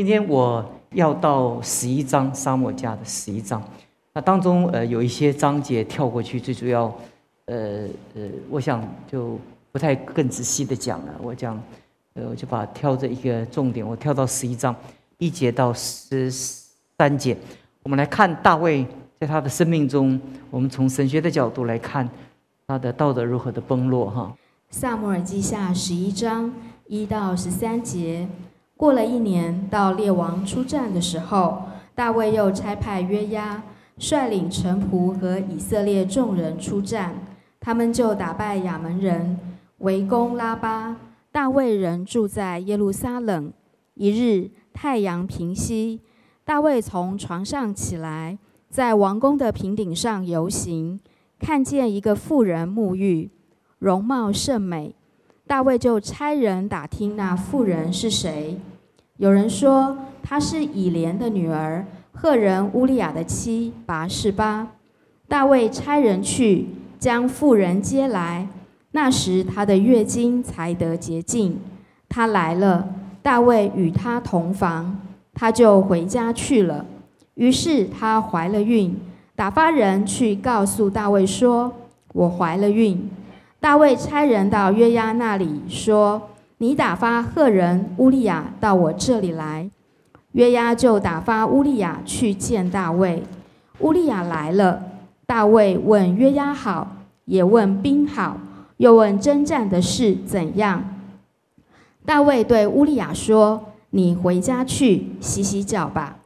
今天我要到十一章沙漠家的十一章，那当中呃有一些章节跳过去，最主要呃呃，我想就不太更仔细的讲了。我讲呃我就把挑着一个重点，我跳到十一章一节到十三节，我们来看大卫在他的生命中，我们从神学的角度来看他的道德如何的崩落哈。萨摩尔记下十一章一到十三节。过了一年，到列王出战的时候，大卫又差派约押率领臣仆和以色列众人出战，他们就打败亚门人，围攻拉巴。大卫人住在耶路撒冷。一日太阳平西，大卫从床上起来，在王宫的平顶上游行，看见一个妇人沐浴，容貌甚美。大卫就差人打听那妇人是谁。有人说她是以莲的女儿，赫人乌利亚的妻拔示巴。大卫差人去将妇人接来，那时她的月经才得洁净。她来了，大卫与她同房，她就回家去了。于是她怀了孕，打发人去告诉大卫说：“我怀了孕。”大卫差人到约押那里说。你打发赫人乌利亚到我这里来，约押就打发乌利亚去见大卫。乌利亚来了，大卫问约押好，也问兵好，又问征战的事怎样。大卫对乌利亚说：“你回家去洗洗脚吧。”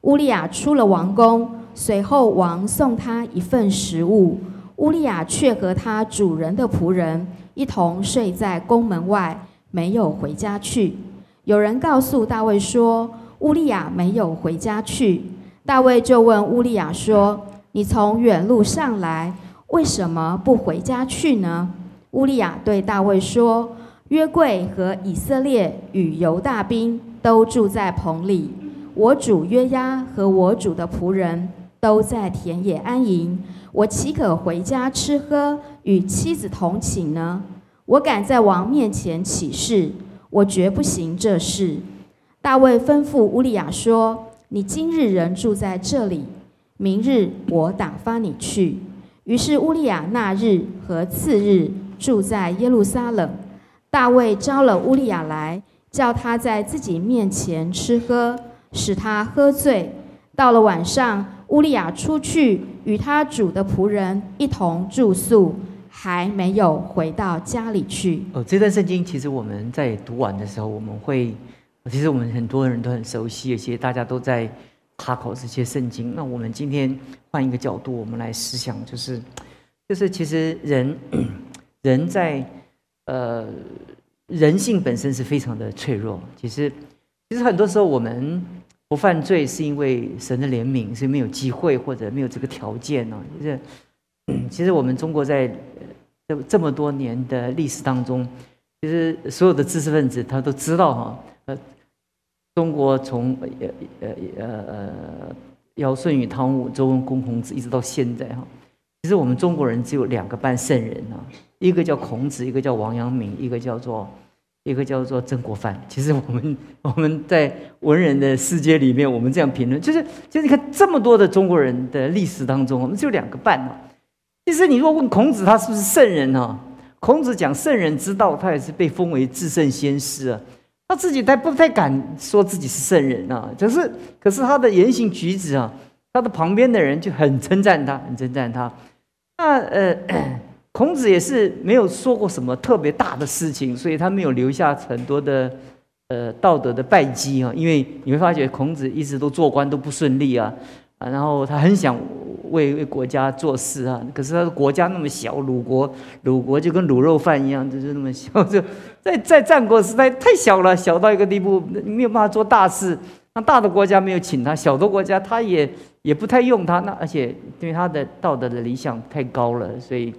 乌利亚出了王宫，随后王送他一份食物，乌利亚却和他主人的仆人一同睡在宫门外。没有回家去。有人告诉大卫说，乌利亚没有回家去。大卫就问乌利亚说：“你从远路上来，为什么不回家去呢？”乌利亚对大卫说：“约柜和以色列与犹大兵都住在棚里，我主约押和我主的仆人都在田野安营，我岂可回家吃喝，与妻子同寝呢？”我敢在王面前起誓，我绝不行这事。大卫吩咐乌利亚说：“你今日人住在这里，明日我打发你去。”于是乌利亚那日和次日住在耶路撒冷。大卫招了乌利亚来，叫他在自己面前吃喝，使他喝醉。到了晚上，乌利亚出去与他主的仆人一同住宿。还没有回到家里去。哦，这段圣经其实我们在读完的时候，我们会，其实我们很多人都很熟悉，而且大家都在查考这些圣经。那我们今天换一个角度，我们来思想，就是，就是其实人，人在，呃，人性本身是非常的脆弱。其实，其实很多时候我们不犯罪，是因为神的怜悯，是没有机会或者没有这个条件呢，就是。其实我们中国在这这么多年的历史当中，其实所有的知识分子他都知道哈，呃，中国从呃呃呃呃尧舜禹汤武周文公孔子一直到现在哈，其实我们中国人只有两个半圣人啊，一个叫孔子，一个叫王阳明，一个叫做一个叫做曾国藩。其实我们 我们在文人的世界里面，我们这样评论，就是就是你看这么多的中国人的历史当中，我们只有两个半啊。其实，你若问孔子，他是不是圣人呢？孔子讲圣人之道，他也是被封为至圣先师啊。他自己他不太敢说自己是圣人啊。可是，可是他的言行举止啊，他的旁边的人就很称赞他，很称赞他。那呃，孔子也是没有说过什么特别大的事情，所以他没有留下很多的呃道德的败绩啊。因为你会发觉，孔子一直都做官都不顺利啊。然后他很想为为国家做事啊，可是他的国家那么小，鲁国，鲁国就跟卤肉饭一样，就是那么小，就在在战国时代太小了，小到一个地步，没有办法做大事。那大的国家没有请他，小的国家他也也不太用他。那而且因为他的道德的理想太高了，所以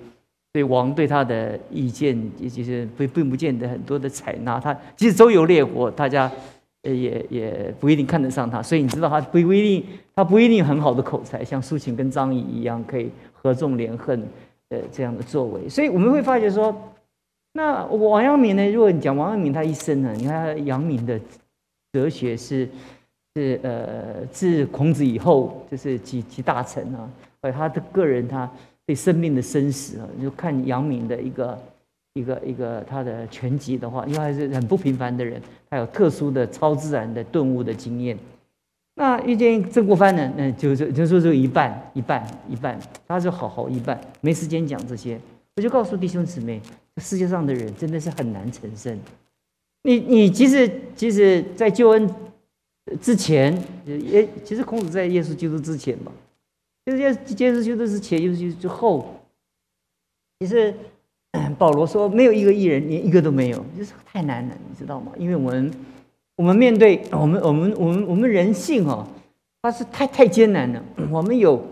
对王对他的意见，也就是并并不见得很多的采纳。他即使周游列国，大家。也也不一定看得上他，所以你知道他不不一定，他不一定很好的口才，像苏秦跟张仪一样可以合纵连横，呃这样的作为。所以我们会发觉说，那王阳明呢？如果你讲王阳明他一生呢，你看阳明的哲学是是呃自孔子以后就是几几大臣啊，而他的个人他对生命的生死啊，就看阳明的一个一个一个他的全集的话，因为他是很不平凡的人，他有特殊的超自然的顿悟的经验。那遇见曾国藩呢？那就就就说就一半一半一半，他就好好一半，没时间讲这些。我就告诉弟兄姊妹，世界上的人真的是很难成圣。你你即使即使在救恩之前，也其实孔子在耶稣基督之前嘛，就是耶耶稣基督之前，耶稣基督之后，其实保罗说没有一个艺人，连一个都没有，就是太难了，你知道吗？因为我们。我们面对我们我们我们我们人性哦，它是太太艰难了。我们有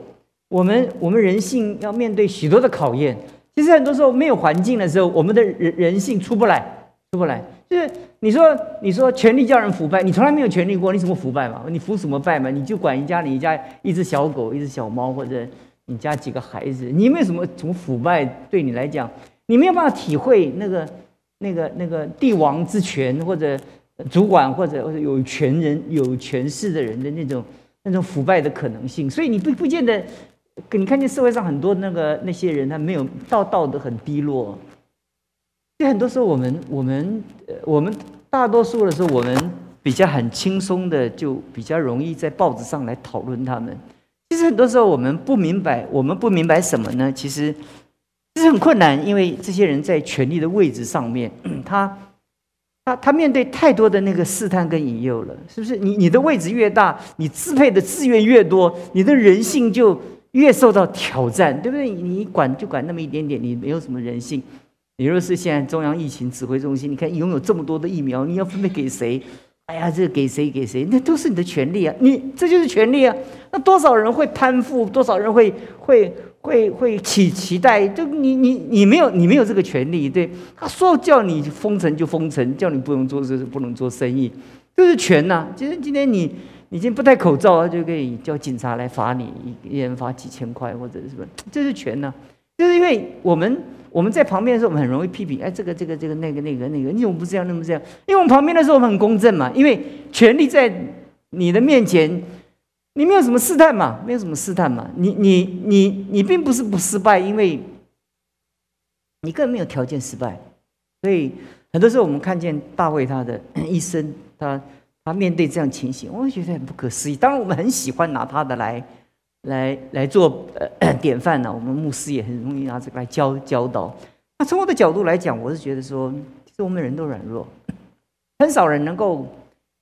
我们我们人性要面对许多的考验。其实很多时候没有环境的时候，我们的人人性出不来，出不来。就是你说你说权力叫人腐败，你从来没有权力过，你怎么腐败嘛？你腐什么败嘛？你就管一家你家一只小狗，一只小猫，或者你家几个孩子，你没有什么什么腐败？对你来讲，你没有办法体会那个那个那个帝王之权或者。主管或者或者有权人有权势的人的那种那种腐败的可能性，所以你不不见得，你看见社会上很多那个那些人，他没有道道德很低落。所以很多时候我们我们呃我们大多数的时候，我们比较很轻松的，就比较容易在报纸上来讨论他们。其实很多时候我们不明白，我们不明白什么呢？其实其实很困难，因为这些人在权力的位置上面，他。他他面对太多的那个试探跟引诱了，是不是？你你的位置越大，你支配的资源越多，你的人性就越受到挑战，对不对？你管就管那么一点点，你没有什么人性。你若是现在中央疫情指挥中心，你看拥有这么多的疫苗，你要分配给谁？哎呀，这给谁给谁？那都是你的权利啊！你这就是权利啊！那多少人会攀附？多少人会会？会会起期待，就你你你没有你没有这个权利，对他说叫你封城就封城，叫你不能做事不能做生意，这是权呐。其实今天你你今天不戴口罩，就可以叫警察来罚你，一人罚几千块或者是什么，这是权呐。就是因为我们我们在旁边的时候，我们很容易批评，哎，这个这个这个那个那个那个，你怎么不这样那么这样？因为我们旁边的时候我们很公正嘛，因为权力在你的面前。你没有什么试探嘛？没有什么试探嘛？你你你你并不是不失败，因为你根本没有条件失败。所以很多时候我们看见大卫他的一生，他他面对这样情形，我会觉得很不可思议。当然，我们很喜欢拿他的来来来做呃典范呢。我们牧师也很容易拿这个来教教导。那从我的角度来讲，我是觉得说，其实我们人都软弱，很少人能够。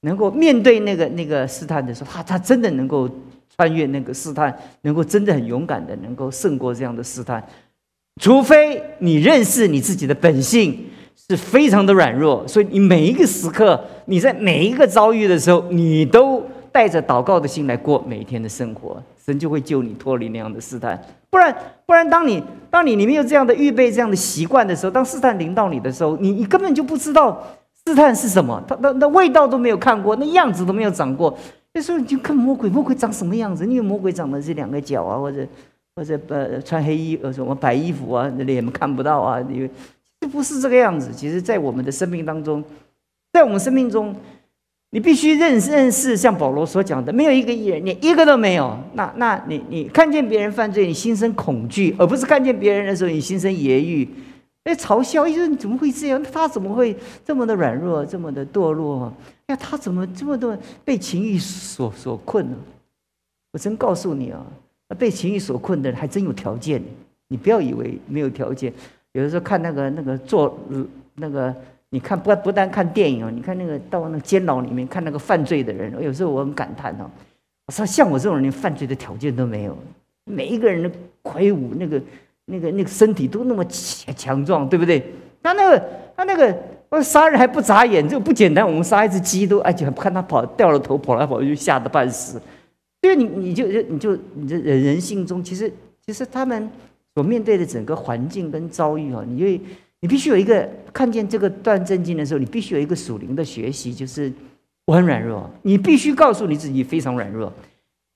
能够面对那个那个试探的时候，他他真的能够穿越那个试探，能够真的很勇敢的能够胜过这样的试探。除非你认识你自己的本性是非常的软弱，所以你每一个时刻，你在每一个遭遇的时候，你都带着祷告的心来过每一天的生活，神就会救你脱离那样的试探。不然不然，当你当你你没有这样的预备、这样的习惯的时候，当试探临到你的时候，你你根本就不知道。试探是什么？他、他、那味道都没有看过，那样子都没有长过。那时候你就看魔鬼，魔鬼长什么样子？因为魔鬼长的是两个脚啊，或者或者呃穿黑衣呃什么白衣服啊，那脸看不到啊，因为这不是这个样子。其实，在我们的生命当中，在我们生命中，你必须认认识，像保罗所讲的，没有一个艺人，你一个都没有。那那你你看见别人犯罪，你心生恐惧，而不是看见别人的时候，你心生揶揄。哎，嘲笑，一说你怎么会这样？他怎么会这么的软弱，这么的堕落？哎，他怎么这么多被情欲所所困呢？我真告诉你啊，被情欲所困的人还真有条件。你不要以为没有条件。有的时候看那个那个做那个，你看不不单看电影，你看那个到那个监牢里面看那个犯罪的人，有时候我很感叹哦。我说像我这种人，连犯罪的条件都没有。每一个人的魁梧那个。那个那个身体都那么强强壮，对不对？他那个他那个，我杀人还不眨眼，这个不简单。我们杀一只鸡都，而且看他跑掉了头，跑来跑去，吓得半死。因为你你就就你就你这人人性中，其实其实他们所面对的整个环境跟遭遇啊，你就你必须有一个看见这个断正经的时候，你必须有一个属灵的学习，就是我很软弱，你必须告诉你自己非常软弱，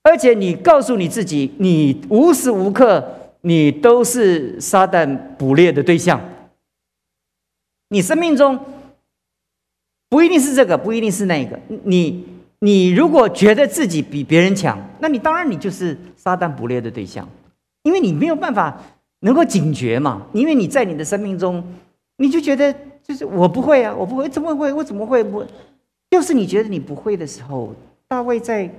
而且你告诉你自己，你无时无刻。你都是撒旦捕猎的对象。你生命中不一定是这个，不一定是那个。你你如果觉得自己比别人强，那你当然你就是撒旦捕猎的对象，因为你没有办法能够警觉嘛。因为你在你的生命中，你就觉得就是我不会啊，我不会，怎么会？我怎么会不？就是你觉得你不会的时候，大卫在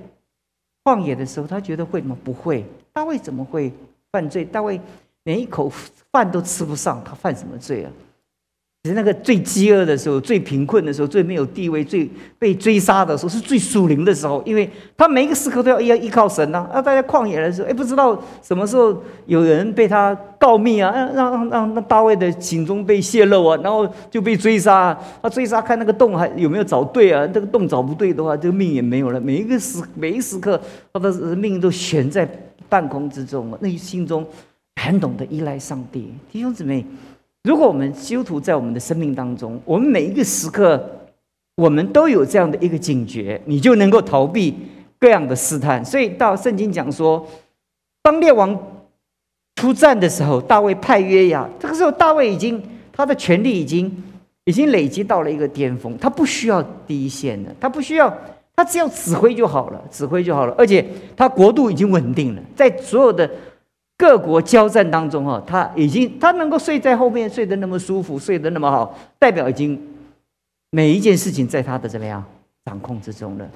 旷野的时候，他觉得会吗？不会。大卫怎么会犯罪？大卫连一口饭都吃不上，他犯什么罪啊？是那个最饥饿的时候、最贫困的时候、最没有地位、最被追杀的时候，是最属灵的时候。因为他每一个时刻都要要依靠神呐。啊，大家旷野的时候，哎，不知道什么时候有人被他告密啊，让让让那大卫的行踪被泄露啊，然后就被追杀。他追杀看那个洞还有没有找对啊？这个洞找不对的话，这个命也没有了。每一个时每一时刻，他的命都悬在半空之中啊。那心中很懂得依赖上帝，弟兄姊妹。如果我们基督徒在我们的生命当中，我们每一个时刻，我们都有这样的一个警觉，你就能够逃避各样的试探。所以到圣经讲说，当列王出战的时候，大卫派约押。这个时候，大卫已经他的权力已经已经累积到了一个巅峰，他不需要第一线的，他不需要，他只要指挥就好了，指挥就好了。而且他国度已经稳定了，在所有的。各国交战当中，哈，他已经他能够睡在后面，睡得那么舒服，睡得那么好，代表已经每一件事情在他的怎么样掌控之中了。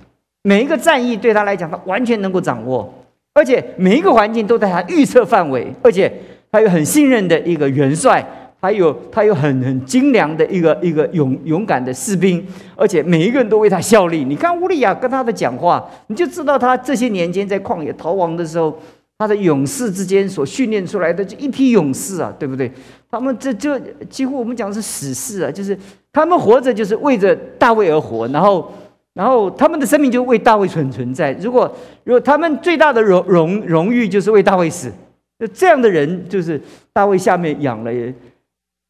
每一个战役对他来讲，他完全能够掌握，而且每一个环境都在他预测范围，而且他有很信任的一个元帅，还有他有很很精良的一个一个勇勇敢的士兵，而且每一个人都为他效力。你看乌利亚跟他的讲话，你就知道他这些年间在旷野逃亡的时候。他的勇士之间所训练出来的这一批勇士啊，对不对？他们这这几乎我们讲是死士啊，就是他们活着就是为着大卫而活，然后然后他们的生命就为大卫存存在。如果如果他们最大的荣荣荣誉就是为大卫死，那这样的人就是大卫下面养了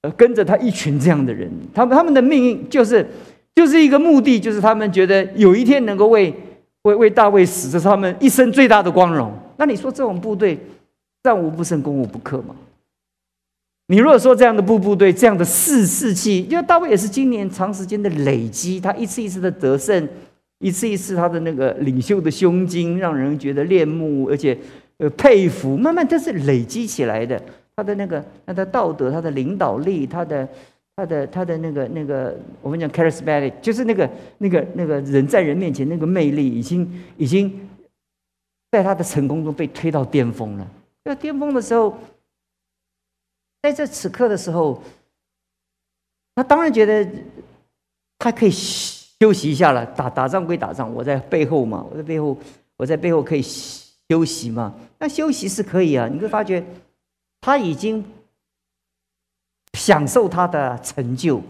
呃跟着他一群这样的人，他们他们的命运就是就是一个目的，就是他们觉得有一天能够为为为大卫死，这是他们一生最大的光荣。那你说这种部队战无不胜、攻无不克吗？你如果说这样的部部队、这样的士士气，因为大卫也是今年长时间的累积，他一次一次的得胜，一次一次他的那个领袖的胸襟，让人觉得恋慕，而且呃佩服，慢慢都是累积起来的。他的那个他的道德、他的领导力、他的他的他的那个那个，我们讲 charismatic，就是那个那个那个人在人面前那个魅力，已经已经。在他的成功中被推到巅峰了。在巅峰的时候，在这此刻的时候，他当然觉得他可以休息一下了。打打仗归打仗，我在背后嘛，我在背后，我在背后可以休息嘛。那休息是可以啊。你会发觉，他已经享受他的成就，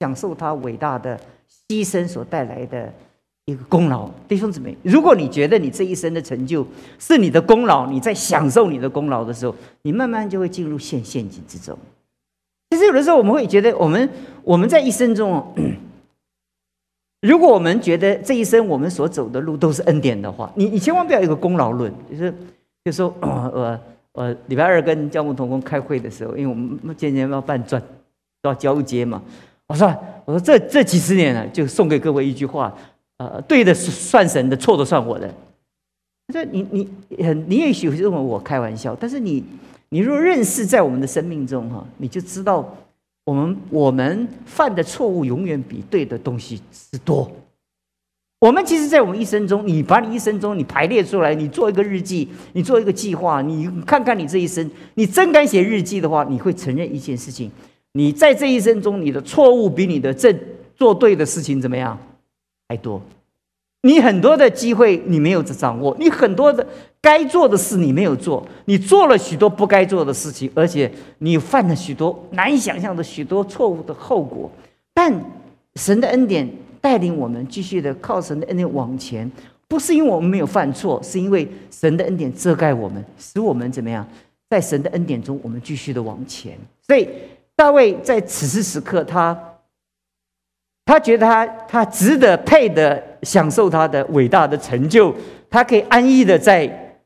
享受他伟大的牺牲所带来的。一个功劳，弟兄姊妹，如果你觉得你这一生的成就是你的功劳，你在享受你的功劳的时候，你慢慢就会进入陷陷阱之中。其实有的时候我们会觉得，我们我们在一生中，如果我们觉得这一生我们所走的路都是恩典的话，你你千万不要有个功劳论，就是就说我我礼拜二跟教牧同工开会的时候，因为我们渐渐要办转要交接嘛，我说我说这这几十年了，就送给各位一句话。呃，对的算神的，错的算我的。他说你你很，你也许认为我开玩笑，但是你你若认识在我们的生命中哈，你就知道我们我们犯的错误永远比对的东西是多。我们其实，在我们一生中，你把你一生中你排列出来，你做一个日记，你做一个计划，你看看你这一生，你真敢写日记的话，你会承认一件事情：你在这一生中，你的错误比你的正做对的事情怎么样？还多，你很多的机会你没有掌握，你很多的该做的事你没有做，你做了许多不该做的事情，而且你犯了许多难以想象的许多错误的后果。但神的恩典带领我们继续的靠神的恩典往前，不是因为我们没有犯错，是因为神的恩典遮盖我们，使我们怎么样，在神的恩典中，我们继续的往前。所以大卫在此时此刻，他。他觉得他他值得配得享受他的伟大的成就，他可以安逸的在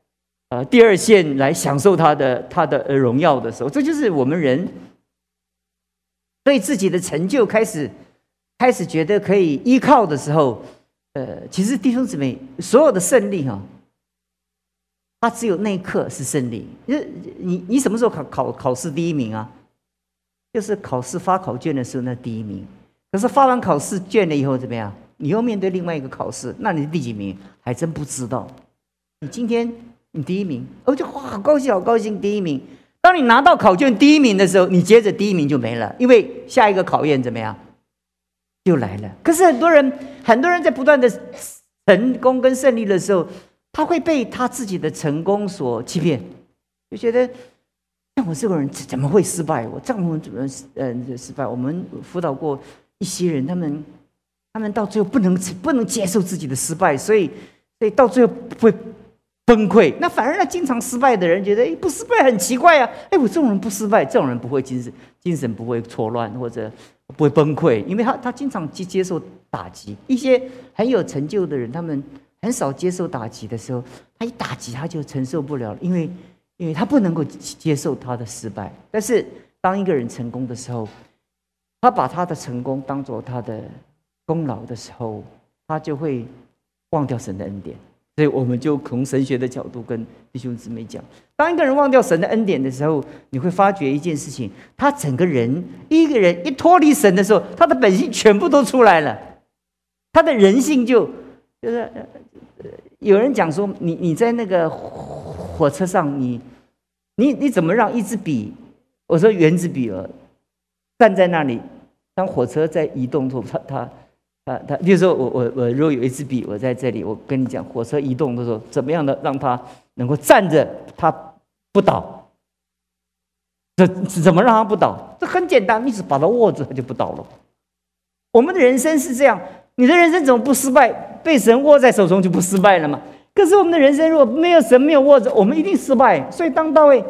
呃第二线来享受他的他的荣耀的时候，这就是我们人对自己的成就开始开始觉得可以依靠的时候，呃，其实弟兄姊妹，所有的胜利哈，他只有那一刻是胜利。你你你什么时候考考考试第一名啊？就是考试发考卷的时候那第一名。可是发完考试卷了以后怎么样？你又面对另外一个考试，那你第几名还真不知道。你今天你第一名，我就哇好高兴好高兴第一名。当你拿到考卷第一名的时候，你接着第一名就没了，因为下一个考验怎么样就来了。可是很多人很多人在不断的成功跟胜利的时候，他会被他自己的成功所欺骗，就觉得像我这个人怎么会失败？我这样怎么嗯失败？我们辅导过一些人，他们。他们到最后不能不能接受自己的失败，所以所以到最后会崩溃。那反而那经常失败的人觉得，哎，不失败很奇怪啊！哎，我这种人不失败，这种人不会精神精神不会错乱或者不会崩溃，因为他他经常去接受打击。一些很有成就的人，他们很少接受打击的时候，他一打击他就承受不了，因为因为他不能够接受他的失败。但是当一个人成功的时候，他把他的成功当做他的。功劳的时候，他就会忘掉神的恩典，所以我们就从神学的角度跟弟兄姊妹讲：，当一个人忘掉神的恩典的时候，你会发觉一件事情，他整个人一个人一脱离神的时候，他的本性全部都出来了，他的人性就就是有人讲说，你你在那个火车上，你你你怎么让一支笔，我说圆珠笔了，站在那里，当火车在移动时候，他他。啊，他比如说我我我如果有一支笔，我在这里，我跟你讲，火车移动的时候，怎么样的让它能够站着，它不倒？这怎么让它不倒？这很简单，你只把它握住，它就不倒了。我们的人生是这样，你的人生怎么不失败？被神握在手中就不失败了吗？可是我们的人生如果没有神没有握着，我们一定失败。所以当大卫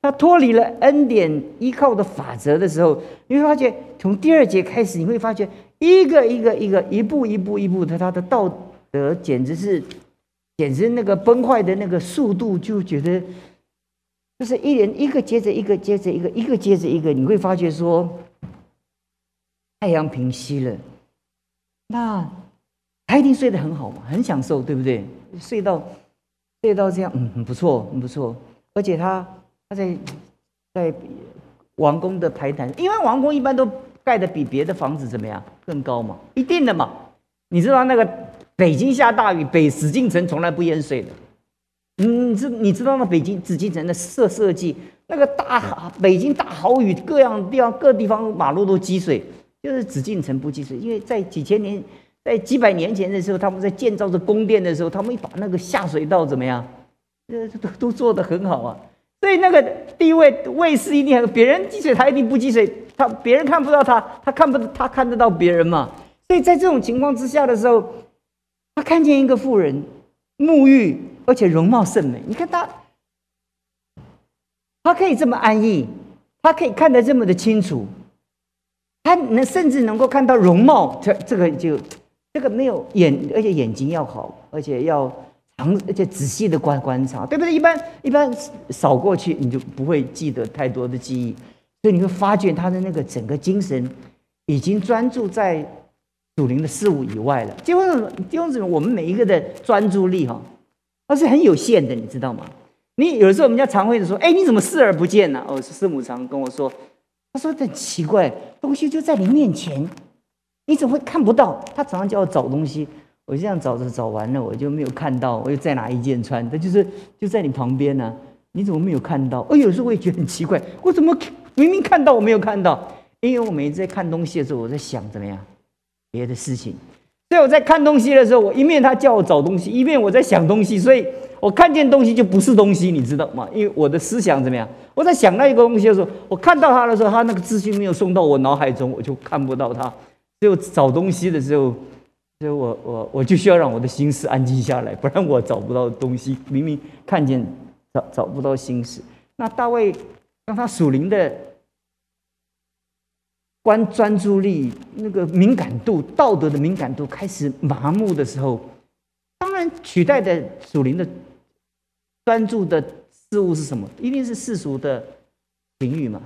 他脱离了恩典依靠的法则的时候，你会发觉，从第二节开始，你会发觉。一个一个一个，一步一步一步的，他的道德简直是，简直那个崩坏的那个速度，就觉得就是一连一个接着一个接着一个，一个接着一个，你会发觉说，太阳平息了，那他一定睡得很好嘛，很享受，对不对？睡到睡到这样，嗯，很不错，很不错。而且他他在在王宫的排坛，因为王宫一般都。盖的比别的房子怎么样更高嘛？一定的嘛。你知道那个北京下大雨，北紫禁城从来不淹水的。你知你知道吗北京紫禁城的设设计，那个大北京大豪雨，各样地方各地方马路都积水，就是紫禁城不积水。因为在几千年，在几百年前的时候，他们在建造这宫殿的时候，他们把那个下水道怎么样，呃，都都做得很好啊。所以那个地位位势一定很，别人积水他一定不积水。他别人看不到他，他看不他看得到别人嘛？所以在这种情况之下的时候，他看见一个妇人沐浴，而且容貌甚美。你看他，他可以这么安逸，他可以看得这么的清楚，他能甚至能够看到容貌。这这个就这个没有眼，而且眼睛要好，而且要长，而且仔细的观观察，对不对？一般一般扫过去，你就不会记得太多的记忆。所以你会发觉他的那个整个精神已经专注在属灵的事物以外了。结果，弟兄姊妹，我们每一个的专注力哈，它是很有限的，你知道吗？你有的时候，我们家常会说：“哎，你怎么视而不见呢？”哦，师母常跟我说：“他说很奇怪，东西就在你面前，你怎么会看不到？”他常常叫我找东西，我这样找着找完了，我就没有看到，我又再拿一件穿，他就是就在你旁边呢，你怎么没有看到？哦，有时候我也觉得很奇怪，我怎么？明明看到我没有看到，因为我每次在看东西的时候，我在想怎么样别的事情。所以我在看东西的时候，我一面他叫我找东西，一面我在想东西。所以我看见东西就不是东西，你知道吗？因为我的思想怎么样？我在想那一个东西的时候，我看到他的时候，他那个资讯没有送到我脑海中，我就看不到他。只有找东西的时候，所以我我我就需要让我的心思安静下来，不然我找不到东西。明明看见找找不到心思。那大卫。当他属灵的关专注力、那个敏感度、道德的敏感度开始麻木的时候，当然取代的属灵的专注的事物是什么？一定是世俗的情欲嘛。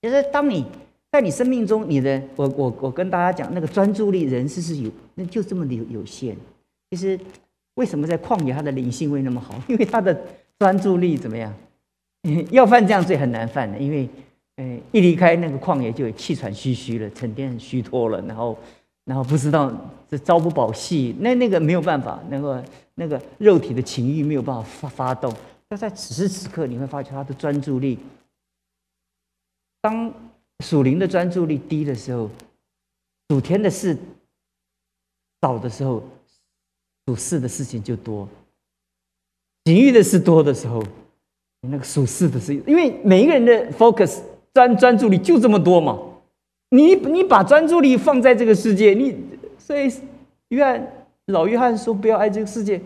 就是当你在你生命中，你的我我我跟大家讲，那个专注力，人是是有，那就这么有有限。其实为什么在旷野他的灵性会那么好？因为他的专注力怎么样？要犯这样罪很难犯的，因为，呃，一离开那个旷野就气喘吁吁了，成天虚脱了，然后，然后不知道这朝不保夕，那那个没有办法，那个那个肉体的情欲没有办法发发动。要在此时此刻，你会发觉他的专注力，当属灵的专注力低的时候，属天的事少的时候，属事的事情就多，情欲的事多的时候。那个属世的事，因为每一个人的 focus 专专注力就这么多嘛。你你把专注力放在这个世界，你所以约翰老约翰说不要爱这个世界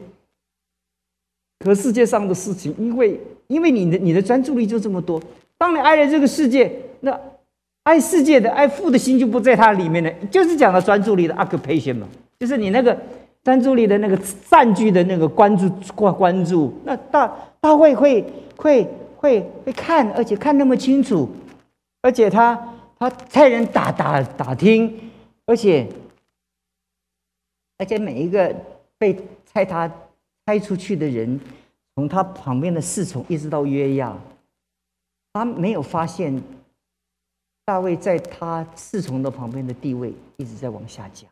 和世界上的事情，因为因为你的你的专注力就这么多。当你爱了这个世界，那爱世界的爱父的心就不在它里面了。就是讲的专注力的 occupation 嘛，就是你那个专注力的那个占据的那个关注关关注，那大大会会。会会会看，而且看那么清楚，而且他他差人打打打听，而且而且每一个被猜他猜出去的人，从他旁边的侍从一直到约亚，他没有发现大卫在他侍从的旁边的地位一直在往下降。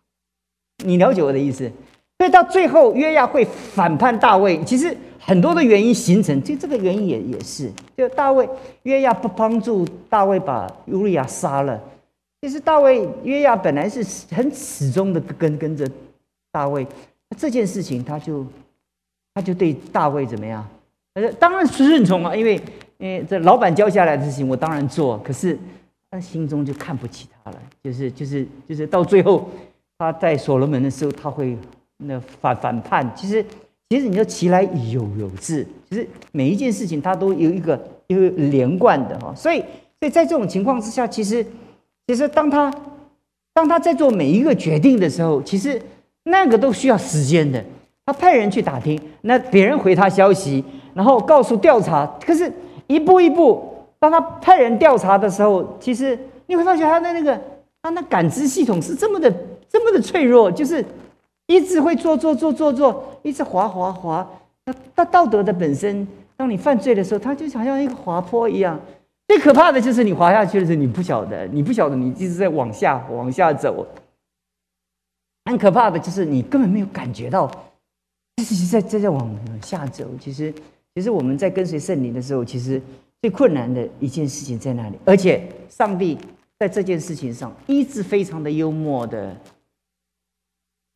你了解我的意思？所以到最后约亚会反叛大卫，其实。很多的原因形成，就这个原因也也是，就大卫约亚不帮助大卫把乌利亚杀了。其实大卫约亚本来是很始终的跟跟着大卫，这件事情他就他就对大卫怎么样？呃，当然是顺从啊，因为因为这老板交下来的事情我当然做，可是他心中就看不起他了，就是就是就是到最后他在所罗门的时候他会那反反叛，其实。其实你要其来有有致，其实每一件事情它都有一个一个连贯的哈，所以所以在这种情况之下，其实其实当他当他在做每一个决定的时候，其实那个都需要时间的。他派人去打听，那别人回他消息，然后告诉调查，可是一步一步，当他派人调查的时候，其实你会发现他的那个他那感知系统是这么的这么的脆弱，就是。一直会做做做做做，一直滑滑滑。那那道德的本身，当你犯罪的时候，它就好像一个滑坡一样。最可怕的就是你滑下去的时候，你不晓得，你不晓得你一直在往下往下走。很可怕的就是你根本没有感觉到，一直在在在往下走。其实，其实我们在跟随圣灵的时候，其实最困难的一件事情在那里。而且，上帝在这件事情上一直非常的幽默的。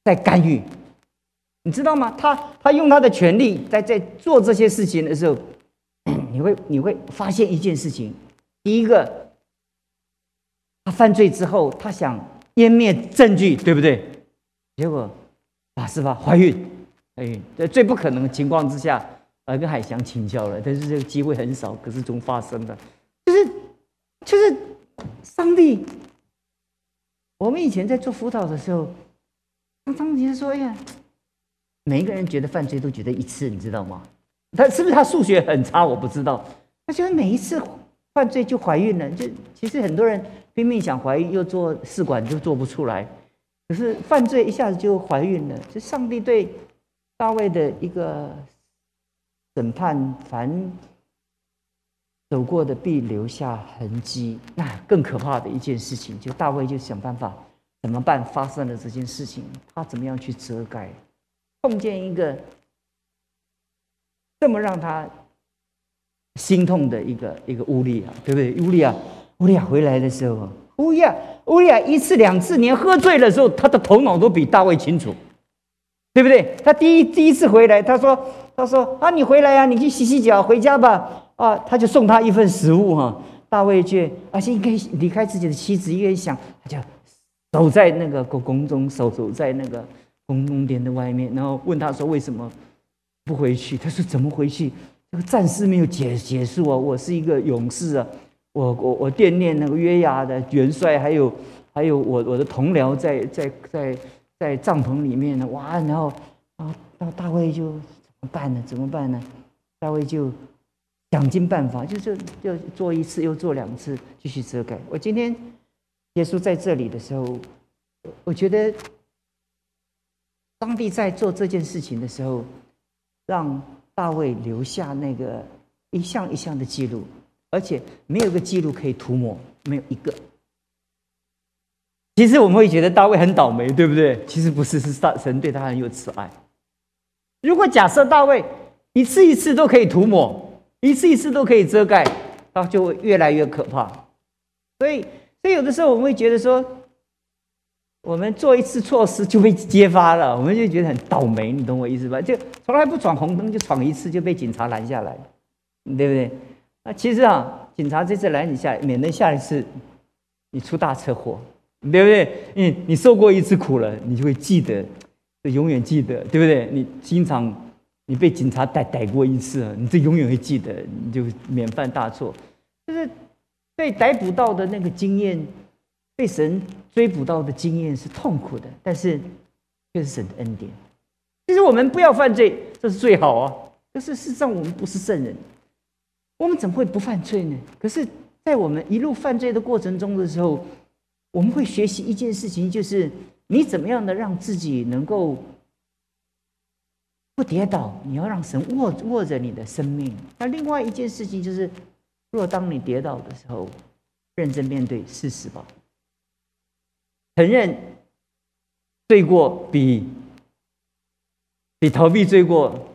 在干预，你知道吗？他他用他的权力在在做这些事情的时候，你会你会发现一件事情：第一个，他犯罪之后，他想湮灭证据，对不对？结果啊，是吧？怀孕，哎，在最不可能的情况之下，而跟海翔请教了，但是这个机会很少，可是总发生了，就是就是上帝。我们以前在做辅导的时候。张张杰说：“哎呀，每一个人觉得犯罪都觉得一次，你知道吗？他是不是他数学很差？我不知道。他觉得每一次犯罪就怀孕了。就其实很多人拼命想怀孕，又做试管就做不出来。可是犯罪一下子就怀孕了。就上帝对大卫的一个审判，凡走过的必留下痕迹。那更可怕的一件事情，就大卫就想办法。”怎么办？发生了这件事情，他怎么样去遮盖？碰见一个这么让他心痛的一个一个乌利亚，对不对？乌利亚，乌利亚回来的时候，乌利亚，乌利亚一次两次，连喝醉的时候，他的头脑都比大卫清楚，对不对？他第一第一次回来，他说，他说啊，你回来呀，你去洗洗脚，回家吧。啊，他就送他一份食物哈。大卫却而且应该离开自己的妻子，一个人想，他就。守在那个宫宫中，守守在那个宫宫殿的外面，然后问他说：“为什么不回去？”他说：“怎么回去？这个战事没有结结束啊！我是一个勇士啊！我我我惦念那个约押的元帅，还有还有我我的同僚在在在在帐篷里面呢！哇！然后啊，那大卫就怎么办呢？怎么办呢？大卫就想尽办法，就是就做一次又做两次，继续遮盖。我今天。耶稣在这里的时候，我觉得上帝在做这件事情的时候，让大卫留下那个一项一项的记录，而且没有一个记录可以涂抹，没有一个。其实我们会觉得大卫很倒霉，对不对？其实不是，是大神对他很有慈爱。如果假设大卫一次一次都可以涂抹，一次一次都可以遮盖，他就会越来越可怕。所以，所以有的时候我们会觉得说，我们做一次错事就被揭发了，我们就觉得很倒霉，你懂我意思吧？就从来不闯红灯，就闯一次就被警察拦下来，对不对？那其实啊，警察这次拦你下来，免得下一次你出大车祸。对不对？你你受过一次苦了，你就会记得，就永远记得，对不对？你经常你被警察逮逮过一次，你这永远会记得，你就免犯大错。就是被逮捕到的那个经验，被神追捕到的经验是痛苦的，但是却是神的恩典。其实我们不要犯罪，这是最好啊。可是事实上我们不是圣人，我们怎么会不犯罪呢？可是，在我们一路犯罪的过程中的时候。我们会学习一件事情，就是你怎么样的让自己能够不跌倒。你要让神握握着你的生命。那另外一件事情就是，若当你跌倒的时候，认真面对事实吧。承认罪过比比逃避罪过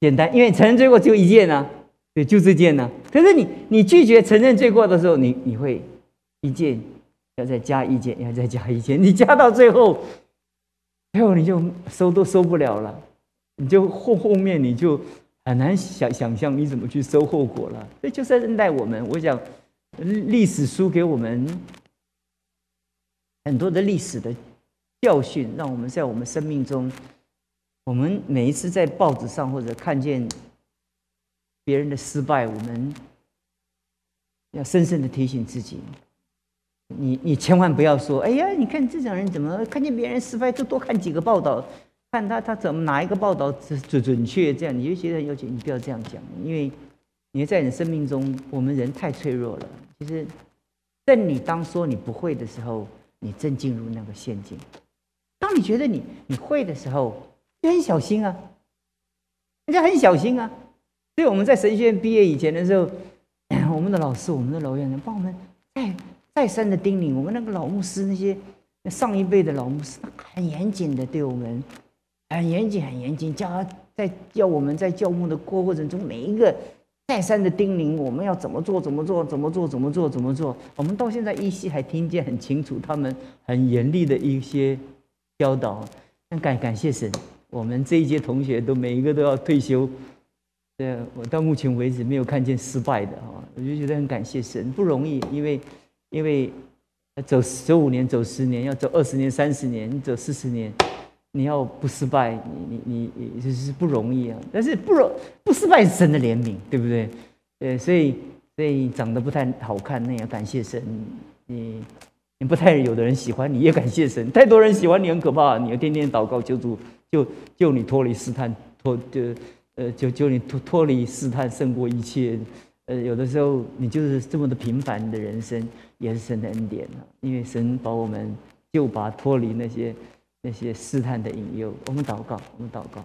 简单，因为承认罪过就一件啊，对，就这件呢。可是你你拒绝承认罪过的时候，你你会。一件要再加一件，要再加一件，你加到最后，最后你就收都收不了了，你就后后面你就很难想想象你怎么去收后果了。这就是恩待我们。我想历史书给我们很多的历史的教训，让我们在我们生命中，我们每一次在报纸上或者看见别人的失败，我们要深深的提醒自己。你你千万不要说，哎呀，你看这种人怎么看见别人失败就多看几个报道，看他他怎么哪一个报道准准准确这样，你就觉得有钱，你不要这样讲，因为你在你生命中，我们人太脆弱了。其实，在你当说你不会的时候，你正进入那个陷阱；当你觉得你你会的时候，你很小心啊，人家很小心啊。所以我们在神学院毕业以前的时候，我们的老师、我们的老院长帮我们再。再三的叮咛，我们那个老牧师，那些上一辈的老牧师，很严谨的对我们，很严谨，很严谨，教在教我们在教牧的过过程中，每一个再三的叮咛，我们要怎么做，怎么做，怎么做，怎么做，怎么做。我们到现在依稀还听见很清楚，他们很严厉的一些教导。感感谢神，我们这一届同学都每一个都要退休。对，我到目前为止没有看见失败的哈，我就觉得很感谢神，不容易，因为。因为走十五年、走十年，要走二十年、三十年，你走四十年，你要不失败，你你你就是不容易啊。但是不容不失败是神的怜悯，对不对？呃，所以所以长得不太好看，那也感谢神。你你不太有的人喜欢你，也感谢神。太多人喜欢你很可怕，你要天天祷告求主，救救你脱离试探，脱就呃救救你脱脱离试探，胜过一切。呃，有的时候你就是这么的平凡的人生，也是神的恩典啊！因为神把我们就把脱离那些那些试探的引诱。我们祷告，我们祷告。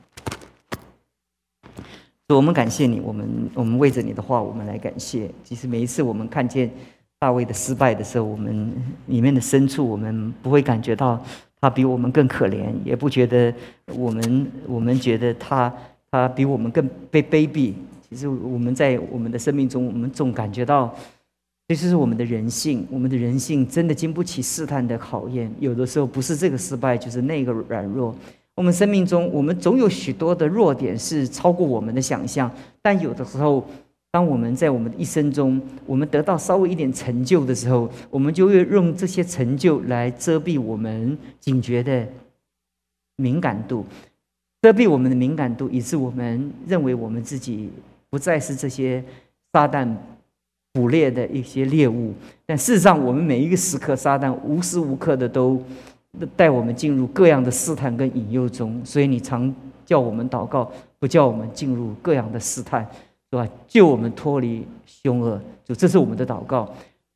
我们感谢你，我们我们为着你的话，我们来感谢。其实每一次我们看见大卫的失败的时候，我们里面的深处，我们不会感觉到他比我们更可怜，也不觉得我们我们觉得他他比我们更被卑鄙。其实我们在我们的生命中，我们总感觉到，这就是我们的人性。我们的人性真的经不起试探的考验。有的时候不是这个失败，就是那个软弱。我们生命中，我们总有许多的弱点是超过我们的想象。但有的时候，当我们在我们的一生中，我们得到稍微一点成就的时候，我们就会用这些成就来遮蔽我们警觉的敏感度，遮蔽我们的敏感度，以致我们认为我们自己。不再是这些撒旦捕猎的一些猎物。但事实上我们每一个时刻撒旦无时无刻的都带我们进入各样的试探跟引诱中所以你常叫我们祷告不叫我们进入各样的试探是吧？救我们脱离凶恶就这是我们的祷告。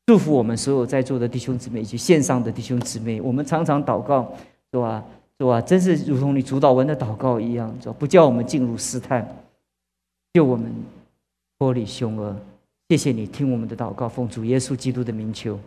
祝福我们所有在座的弟兄姊妹以及线上的弟兄姊妹我们常常祷告是吧？是吧？真是如同你主导文的祷告一样不叫我们进入试探救我们脱离凶恶。谢谢你听我们的祷告奉主耶稣基督的名求。